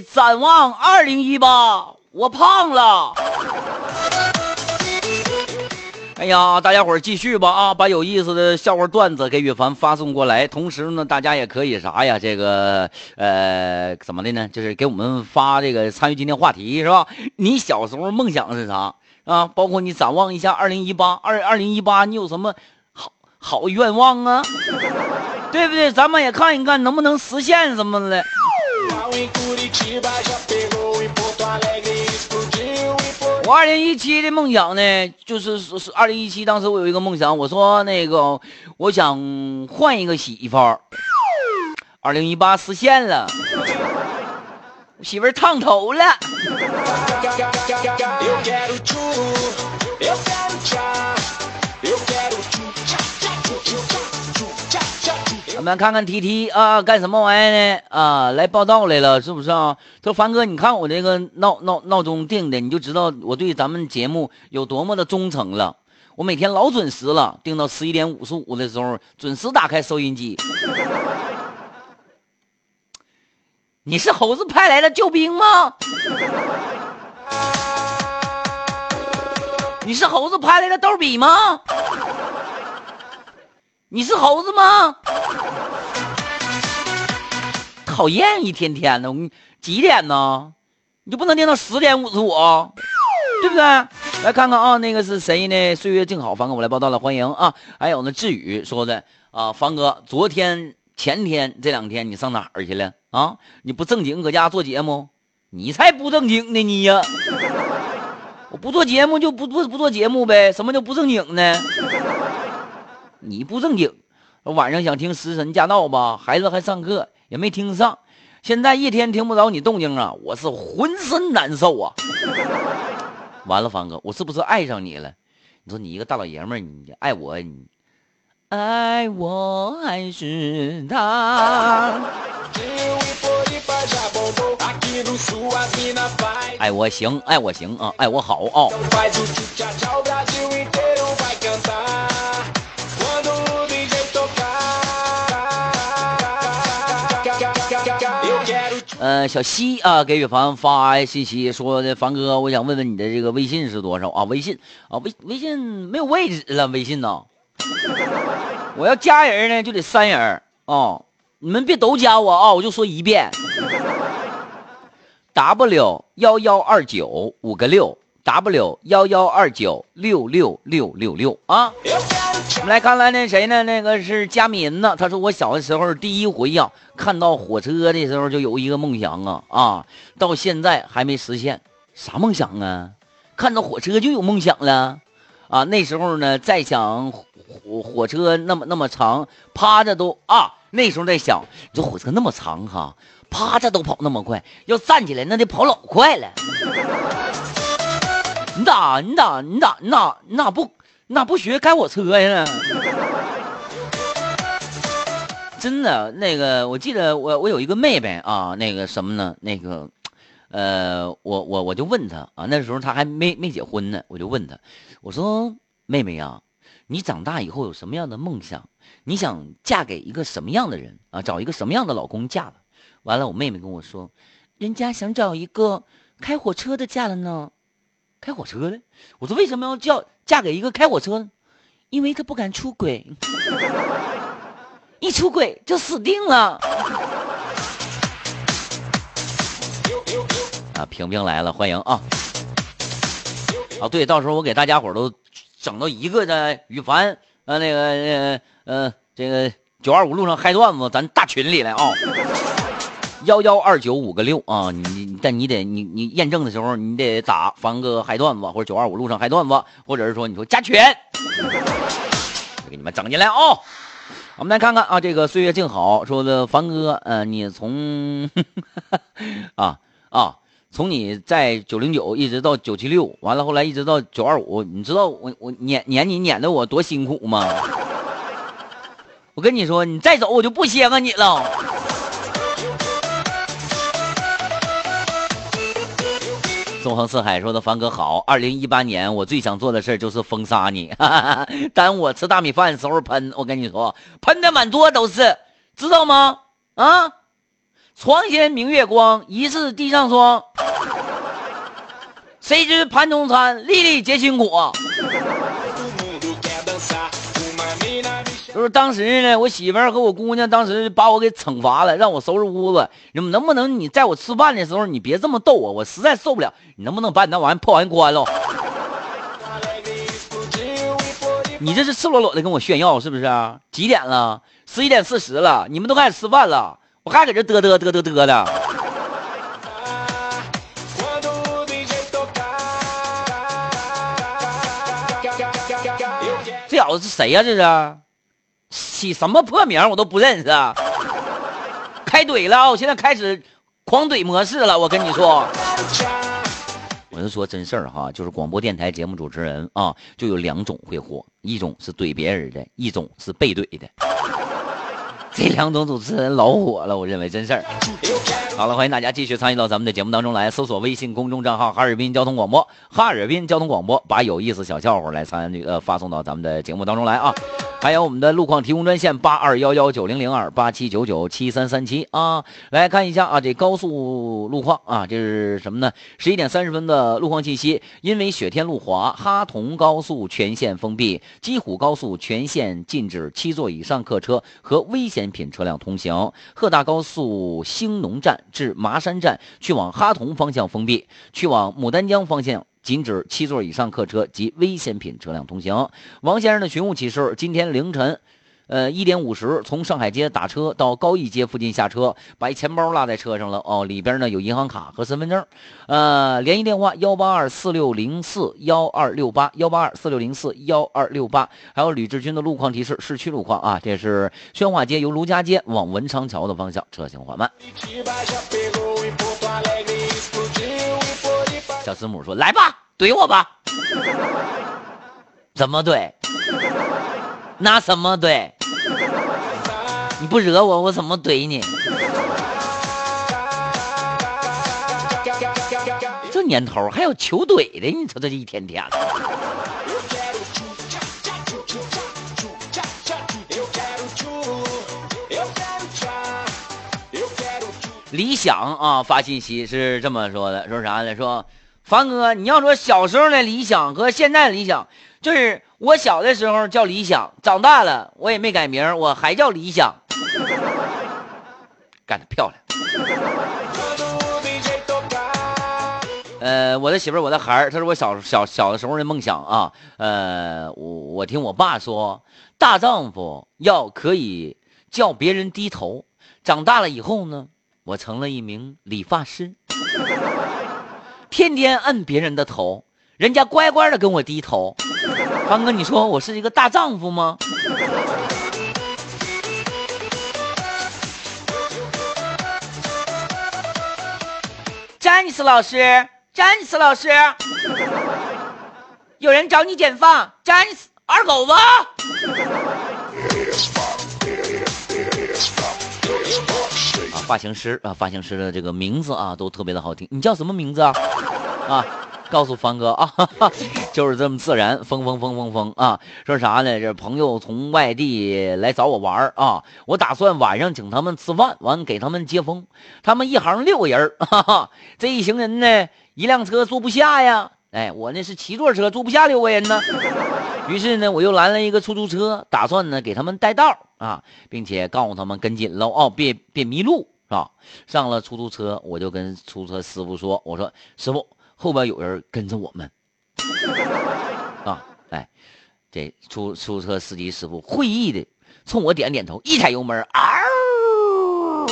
展望二零一八，我胖了。哎呀，大家伙儿继续吧啊！把有意思的笑话段子给羽凡发送过来。同时呢，大家也可以啥呀？这个呃，怎么的呢？就是给我们发这个参与今天话题是吧？你小时候梦想是啥啊？包括你展望一下二零一八二二零一八，你有什么好好愿望啊？对不对？咱们也看一看能不能实现什么的。我二零一七的梦想呢，就是是二零一七，当时我有一个梦想，我说那个我想换一个媳妇儿。二零一八实现了，媳妇儿烫头了。们看看 T T 啊，干什么玩意呢？啊，来报道来了，是不是啊？他说凡哥，你看我这个闹闹闹钟定的，你就知道我对咱们节目有多么的忠诚了。我每天老准时了，定到十一点五十五的时候，准时打开收音机。你是猴子派来的救兵吗？你是猴子派来的逗比吗？你是猴子吗？讨厌，一天天的，几点呢？你就不能定到十点五十五，对不对？来看看啊，那个是谁呢？岁月静好，凡哥我来报道了，欢迎啊！还有呢，志宇说的啊，凡哥，昨天、前天这两天你上哪儿去了啊？你不正经搁家做节目？你才不正经呢，你呀！我不做节目就不不不做节目呗，什么叫不正经呢？你不正经，晚上想听《食神驾到》吧？孩子还上课，也没听上。现在一天听不着你动静啊，我是浑身难受啊！完了，方哥，我是不是爱上你了？你说你一个大老爷们儿，你爱我，你爱我还是他？爱我行，爱我行啊，爱我好啊！呃，小西啊，给雨凡发信息说的，凡哥，我想问问你的这个微信是多少啊？微信啊，微微信没有位置了，微信呢？我要加人呢，就得三人啊！你们别都加我啊！我就说一遍，W 幺幺二九五个六，W 幺幺二九六六六六六啊！我们来看看那谁呢？那个是佳敏呢。他说我小的时候第一回呀，看到火车的时候就有一个梦想啊啊，到现在还没实现。啥梦想啊？看到火车就有梦想了啊？那时候呢，在想火火车那么那么长，趴着都啊。那时候在想，你说火车那么长哈，趴着都跑那么快，要站起来那得跑老快了。你咋你咋你咋你咋你咋不？你咋不学开火车呀？真的，那个我记得我我有一个妹妹啊，那个什么呢？那个，呃，我我我就问她啊，那时候她还没没结婚呢，我就问她，我说妹妹呀，你长大以后有什么样的梦想？你想嫁给一个什么样的人啊？找一个什么样的老公嫁了？完了，我妹妹跟我说，人家想找一个开火车的嫁了呢。开火车的？我说为什么要叫？嫁给一个开火车呢，因为他不敢出轨，一出轨就死定了。啊，平平来了，欢迎啊！啊，对，到时候我给大家伙都整到一个的羽凡啊，那个呃呃，这个九二五路上嗨段子，咱大群里来啊。幺幺二九五个六啊，你你但你得你你验证的时候，你得打凡哥嗨段子或者九二五路上嗨段子，或者是说你说加群，我给你们整进来啊。我们来看看啊，这个岁月静好说的凡哥，呃，你从 啊啊，从你在九零九一直到九七六，完了后来一直到九二五，你知道我我撵撵你撵的我多辛苦吗？我跟你说，你再走我就不稀罕你了。纵横四海说的凡哥好，二零一八年我最想做的事就是封杀你，耽误我吃大米饭的时候喷，我跟你说喷的满桌都是，知道吗？啊，床前明月光，疑是地上霜。谁知盘中餐，粒粒皆辛苦。就是当时呢，我媳妇儿和我姑娘当时把我给惩罚了，让我收拾屋子。你能不能你在我吃饭的时候，你别这么逗我，我实在受不了。你能不能把你那玩意破完关了？你这是赤裸裸的跟我炫耀是不是？几点了？十一点四十了，你们都开始吃饭了，我还搁这嘚嘚嘚嘚嘚的。这小子是谁呀？这是？起什么破名我都不认识！开怼了啊！我现在开始狂怼模式了，我跟你说，我就说真事儿哈，就是广播电台节目主持人啊，就有两种会火，一种是怼别人的，一种是被怼的。这两种主持人老火了，我认为真事儿。好了，欢迎大家继续参与到咱们的节目当中来，搜索微信公众账号“哈尔滨交通广播”，哈尔滨交通广播，把有意思小笑话来参与呃发送到咱们的节目当中来啊。还有我们的路况提供专线八二幺幺九零零二八七九九七三三七啊，来看一下啊，这高速路况啊，这是什么呢？十一点三十分的路况信息，因为雪天路滑，哈同高速全线封闭，鸡虎高速全线禁止七座以上客车和危险品车辆通行，鹤大高速兴农站。至麻山站去往哈同方向封闭，去往牡丹江方向禁止七座以上客车及危险品车辆通行。王先生的寻物启事：今天凌晨。呃，一点五十从上海街打车到高义街附近下车，把一钱包落在车上了。哦，里边呢有银行卡和身份证。呃，联系电话幺八二四六零四幺二六八幺八二四六零四幺二六八。还有吕志军的路况提示：市区路况啊，这是宣化街由卢家街往文昌桥的方向，车行缓慢。小师母说：“来吧，怼我吧。”怎么怼？拿什么怼？你不惹我，我怎么怼你？这年头还有求怼的，你瞅这一天天的。理想啊，发信息是这么说的，说啥呢？说凡哥，你要说小时候的理想和现在的理想，就是我小的时候叫理想，长大了我也没改名，我还叫理想。干得漂亮！呃，我的媳妇儿，我的孩儿，他是我小小小的时候的梦想啊。呃，我我听我爸说，大丈夫要可以叫别人低头。长大了以后呢，我成了一名理发师，天天摁别人的头，人家乖乖的跟我低头。刚哥，你说我是一个大丈夫吗？詹尼斯老师，詹尼斯老师，有人找你剪发，詹尼斯二狗子。啊，发型师啊，发型师的这个名字啊，都特别的好听。你叫什么名字啊？啊，告诉方哥 啊，就是这么自然，疯疯疯疯疯啊！说啥呢？这朋友从外地来找我玩啊，我打算晚上请他们吃饭，完给他们接风。他们一行六个人 哈哈，这一行人呢，一辆车坐不下呀。哎，我那是七座车，坐不下六个人呢。于是呢，我又拦了一个出租车，打算呢给他们带道啊，并且告诉他们跟紧喽，哦，别别迷路是吧？上了出租车，我就跟出租车师傅说：“我说师傅。”后边有人跟着我们啊！哎，这出出租车司机师傅会意的冲我点点头，一踩油门，嗷，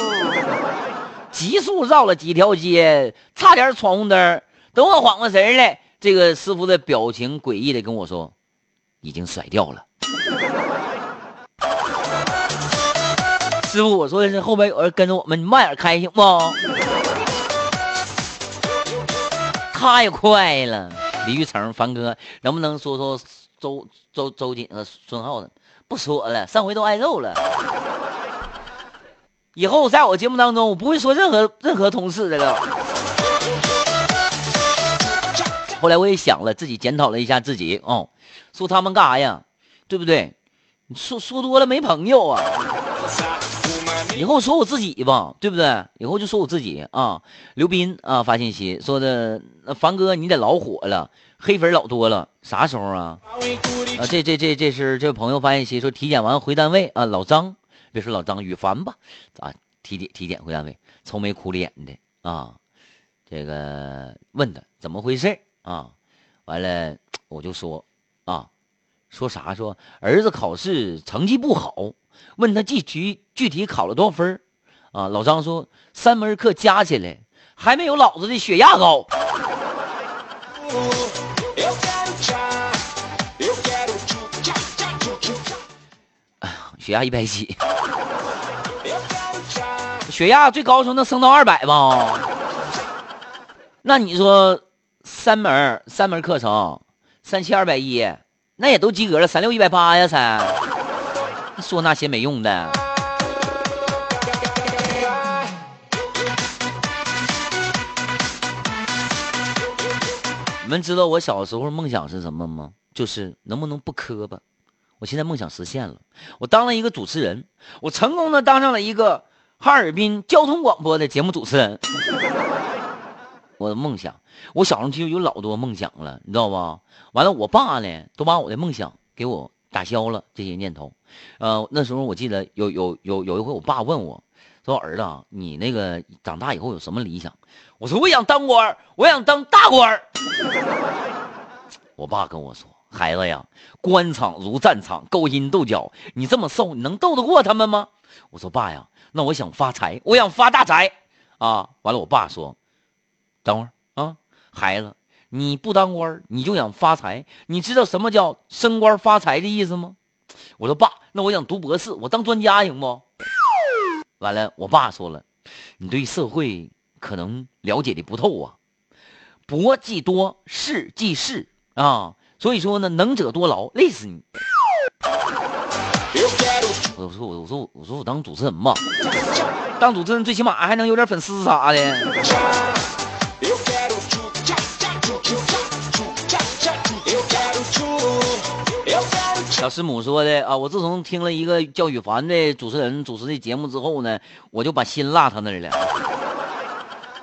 急速绕了几条街，差点闯红灯。等我缓过神来，这个师傅的表情诡异的跟我说：“已经甩掉了。”师傅，我说的是后边有人跟着我们，你慢点开行不？太快了，李玉成，凡哥，能不能说说周周周瑾和孙浩的？不说了，上回都挨揍了。以后在我节目当中，我不会说任何任何同事的了。后来我也想了，自己检讨了一下自己，哦，说他们干啥呀？对不对？说说多了没朋友啊。以后说我自己吧，对不对？以后就说我自己啊。刘斌啊，发信息说的，那凡哥你得老火了，黑粉老多了，啥时候啊？啊，这这这这是这位朋友发信息说体检完回单位啊，老张，别说老张，羽凡吧，啊，体检体检回单位，愁眉苦脸的啊，这个问他怎么回事啊？完了我就说啊，说啥？说儿子考试成绩不好。问他具体具体考了多少分啊？老张说三门课加起来还没有老子的血压高。血压一百几，血压最高时候能升到二百吧？那你说三门三门课程三七二百一，那也都及格了，三六一百八呀才。说那些没用的。你们知道我小时候梦想是什么吗？就是能不能不磕巴。我现在梦想实现了，我当了一个主持人，我成功的当上了一个哈尔滨交通广播的节目主持人。我的梦想，我小时候就有老多梦想了，你知道吧？完了，我爸呢，都把我的梦想给我打消了这些念头。呃，那时候我记得有有有有一回，我爸问我，说：“儿子，你那个长大以后有什么理想？”我说：“我想当官，我想当大官。”我爸跟我说：“孩子呀，官场如战场，勾心斗角，你这么瘦，你能斗得过他们吗？”我说：“爸呀，那我想发财，我想发大财啊！”完了，我爸说：“等会儿啊，孩子，你不当官，你就想发财，你知道什么叫升官发财的意思吗？”我说爸，那我想读博士，我当专家行不？完了，我爸说了，你对社会可能了解的不透啊。博即多，士即士啊，所以说呢，能者多劳，累死你。我说我我说我说我当主持人吧，当主持人最起码还能有点粉丝啥的。小师母说的啊，我自从听了一个叫羽凡的主持人主持的节目之后呢，我就把心落他那儿了。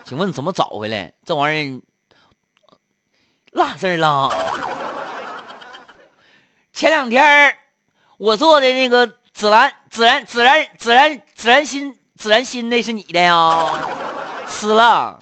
请问怎么找回来？这玩意儿落事儿了。前两天我做的那个紫兰紫然紫然紫然紫然心紫然心那是你的呀？吃了。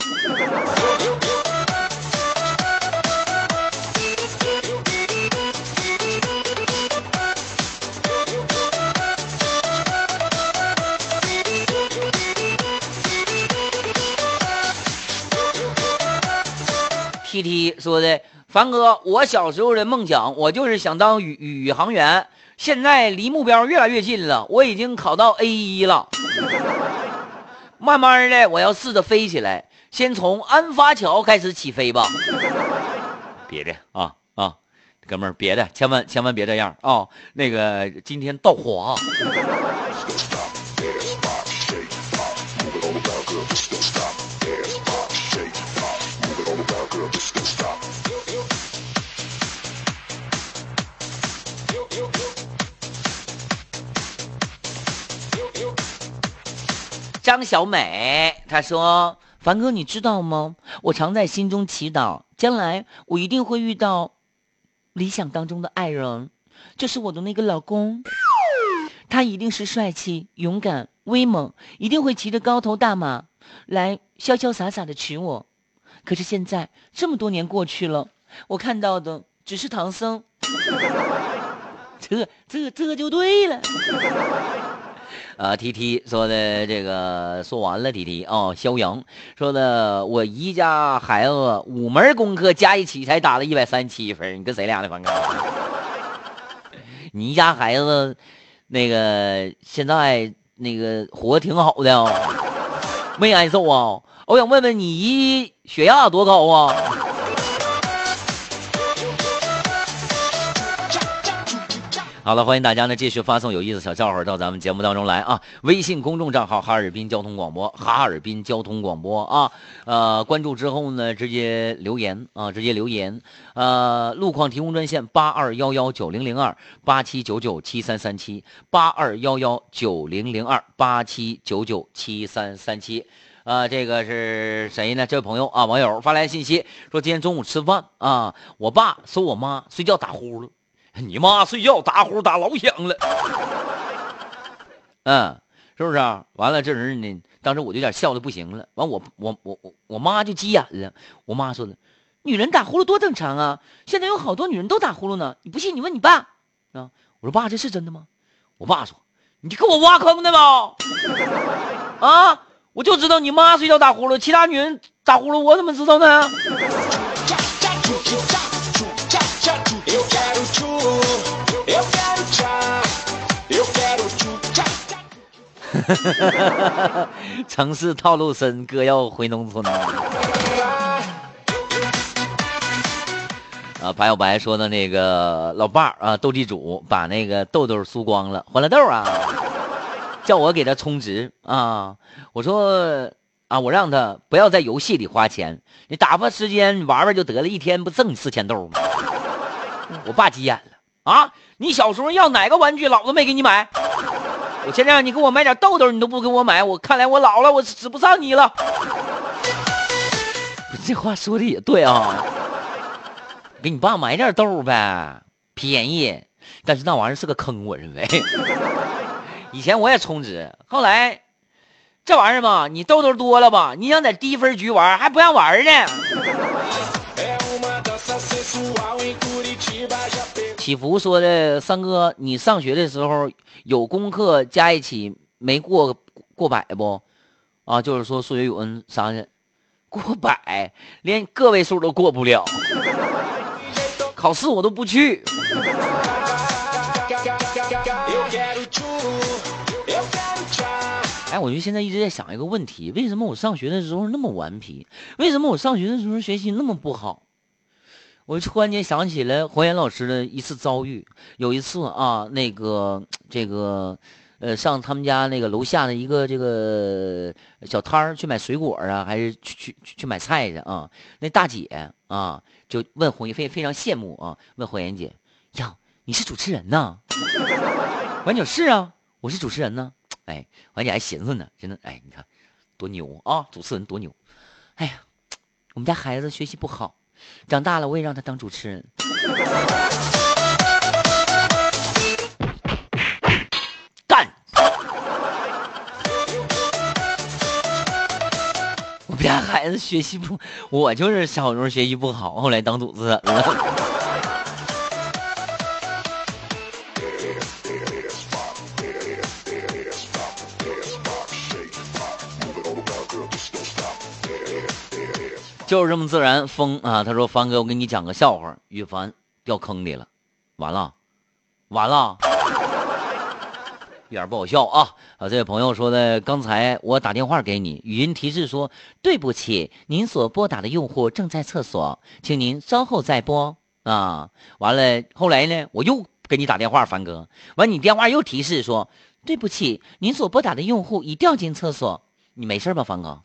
T T 说的，凡哥，我小时候的梦想，我就是想当宇宇航员。现在离目标越来越近了，我已经考到 A 一了。慢慢的，我要试着飞起来，先从安发桥开始起飞吧。别的啊啊，哥们儿，别的千万千万别这样啊！那个今天道滑。张小美她说：“凡哥，你知道吗？我常在心中祈祷，将来我一定会遇到理想当中的爱人，这是我的那个老公，他一定是帅气、勇敢、威猛，一定会骑着高头大马来潇潇洒洒的娶我。可是现在这么多年过去了，我看到的只是唐僧，这这这就对了。”啊，T T 说的这个说完了，T T 啊，肖阳说的，我姨家孩子五门功课加一起才打了一百三十七分，你跟谁俩的反哥？你家孩子那个现在那个活挺好的啊，没挨揍啊？我想问问你姨血压多高啊？好了，欢迎大家呢继续发送有意思小笑话到咱们节目当中来啊！微信公众账号哈尔滨交通广播，哈尔滨交通广播啊，呃，关注之后呢，直接留言啊，直接留言。呃，路况提供专线八二幺幺九零零二八七九九七三三七八二幺幺九零零二八七九九七三三七。啊，这个是谁呢？这位朋友啊，网友发来信息说，今天中午吃饭啊，我爸说我妈睡觉打呼噜。你妈睡觉打呼打老响了，嗯，是不是啊？完了这人呢，当时我就有点笑的不行了。完我我我我我妈就急眼了。我妈说的，女人打呼噜多正常啊，现在有好多女人都打呼噜呢。你不信你问你爸啊。我说爸，这是真的吗？我爸说，你给我挖坑的吧？啊，我就知道你妈睡觉打呼噜，其他女人打呼噜我怎么知道呢？城市套路深，哥要回农村。啊，白小白说的那个老伴儿啊，斗地主把那个豆豆输光了，欢乐豆啊，叫我给他充值啊。我说啊，我让他不要在游戏里花钱，你打发时间玩玩就得了，一天不挣四千豆吗？我爸急眼了啊！你小时候要哪个玩具，老子没给你买。我现在让你给我买点豆豆，你都不给我买。我看来我老了，我指不上你了。这话说的也对啊，给你爸买点豆呗，便宜。但是那玩意儿是个坑，我认为。以前我也充值，后来这玩意儿吧，你豆豆多了吧，你想在低分局玩，还不让玩呢。祈福说的三哥，你上学的时候有功课加一起没过过百不？啊，就是说数学、语文啥的，过百连个位数都过不了，考试我都不去。哎，我就现在一直在想一个问题：为什么我上学的时候那么顽皮？为什么我上学的时候学习那么不好？我突然间想起了黄岩老师的一次遭遇。有一次啊，那个这个，呃，上他们家那个楼下的一个这个小摊儿去买水果啊，还是去去去买菜去啊？那大姐啊，就问黄岩，非非常羡慕啊，问黄岩姐：“呀，你是主持人呐？” 黄姐是啊，我是主持人呢。哎，黄姐还寻思呢，真的，哎，你看多牛啊，主持人多牛。哎呀，我们家孩子学习不好。长大了，我也让他当主持人。干！我们家孩子学习不，我就是小时候学习不好，后来当主持人了。就是这么自然，风啊！他说：“凡哥，我给你讲个笑话，羽凡掉坑里了，完了，完了，一点不好笑啊！”啊，这位朋友说的，刚才我打电话给你，语音提示说：“对不起，您所拨打的用户正在厕所，请您稍后再拨。”啊，完了，后来呢，我又给你打电话，凡哥，完你电话又提示说：“对不起，您所拨打的用户已掉进厕所，你没事吧，凡哥？”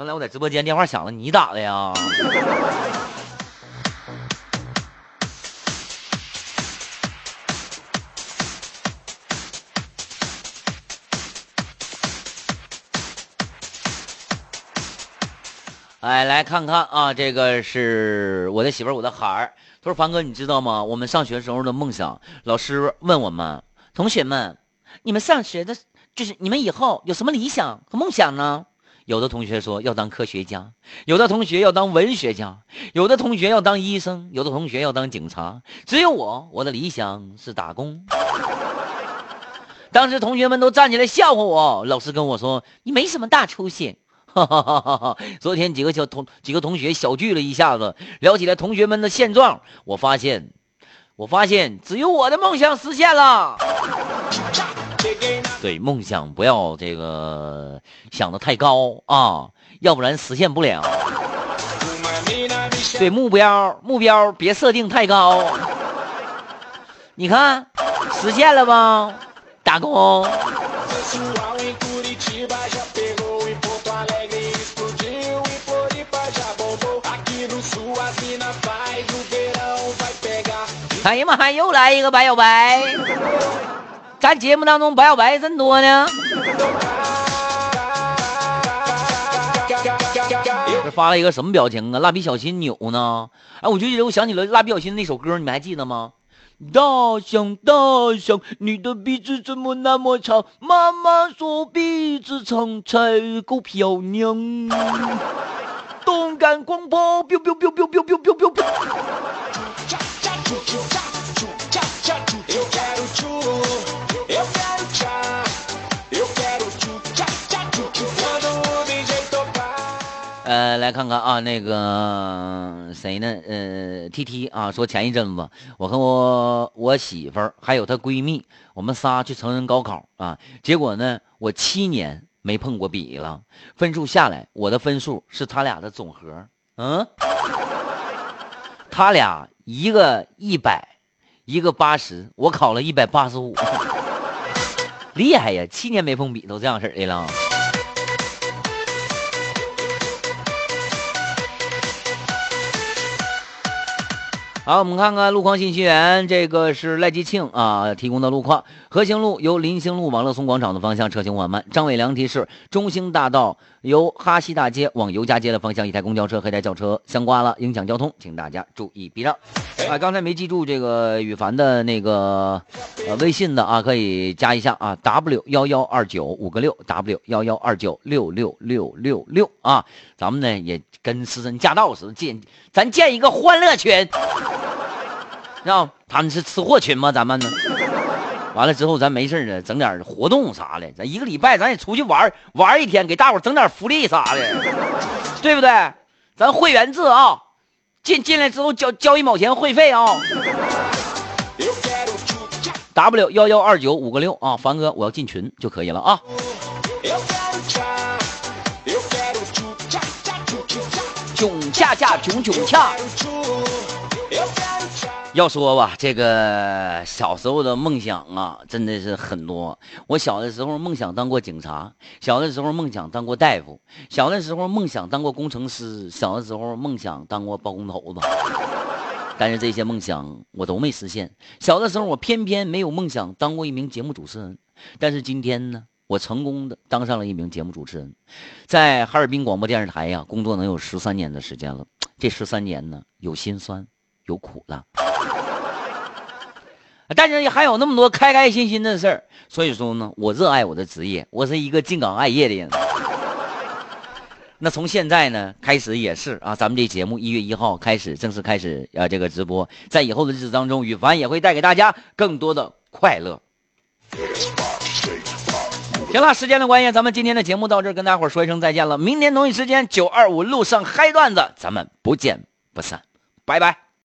刚才我在直播间电话响了，你打的呀？哎，来看看啊，这个是我的媳妇，我的孩儿。他说：“凡哥，你知道吗？我们上学时候的梦想，老师问我们同学们，你们上学的，就是你们以后有什么理想和梦想呢？”有的同学说要当科学家，有的同学要当文学家，有的同学要当医生，有的同学要当警察。只有我，我的理想是打工。当时同学们都站起来笑话我，老师跟我说：“你没什么大出息。”哈哈哈哈哈！昨天几个小同几个同学小聚了一下子，聊起来同学们的现状。我发现，我发现只有我的梦想实现了。对梦想不要这个想的太高啊，要不然实现不了。对目标目标别设定太高。你看实现了吧，打工。哎呀妈，又来一个白小白！咱节目当中白小白真多呢。这发了一个什么表情啊？蜡笔小新扭呢？哎，我就觉得我想起了蜡笔小新那首歌，你们还记得吗？大象，大象，你的鼻子怎么那么长？妈妈说鼻子长才够漂亮。动感光波，biu biu biu biu biu biu biu biu。呃，来看看啊，那个谁呢？呃，T T 啊，说前一阵子我和我我媳妇儿还有她闺蜜，我们仨去成人高考啊，结果呢，我七年没碰过笔了，分数下来，我的分数是他俩的总和。嗯，他俩一个一百，一个八十，我考了一百八十五，厉害呀！七年没碰笔都这样式的了。好，我们看看路况信息员，这个是赖吉庆啊提供的路况。和兴路由林兴路往乐松广场的方向车行缓慢。张伟良提示：中兴大道由哈西大街往尤家街的方向，一台公交车和一台轿车相刮了，影响交通，请大家注意避让。啊，刚才没记住这个羽凡的那个呃微信的啊，可以加一下啊，w 幺幺二九五个六，w 幺幺二九六六六六六啊。咱们呢也跟私人驾到似的建，咱建一个欢乐群。让，他们是吃货群吗？咱们呢？完了之后，咱没事呢，整点活动啥的。咱一个礼拜，咱也出去玩玩一天，给大伙整点福利啥的，对不对？咱会员制啊，进进来之后交交一毛钱会费啊。W 幺幺二九五个六啊，凡哥，我要进群就可以了啊。囧恰恰囧囧恰。要说吧，这个小时候的梦想啊，真的是很多。我小的时候梦想当过警察，小的时候梦想当过大夫，小的时候梦想当过工程师，小的时候梦想当过包工头子。但是这些梦想我都没实现。小的时候我偏偏没有梦想当过一名节目主持人，但是今天呢，我成功的当上了一名节目主持人，在哈尔滨广播电视台呀工作能有十三年的时间了。这十三年呢，有心酸，有苦了。但是还有那么多开开心心的事儿，所以说呢，我热爱我的职业，我是一个敬岗爱业的人。那从现在呢开始也是啊，咱们这节目一月一号开始正式开始啊，这个直播，在以后的日子当中，羽凡也会带给大家更多的快乐。行了，时间的关系，咱们今天的节目到这儿，跟大伙说一声再见了。明天同一时间九二五路上嗨段子，咱们不见不散，拜拜。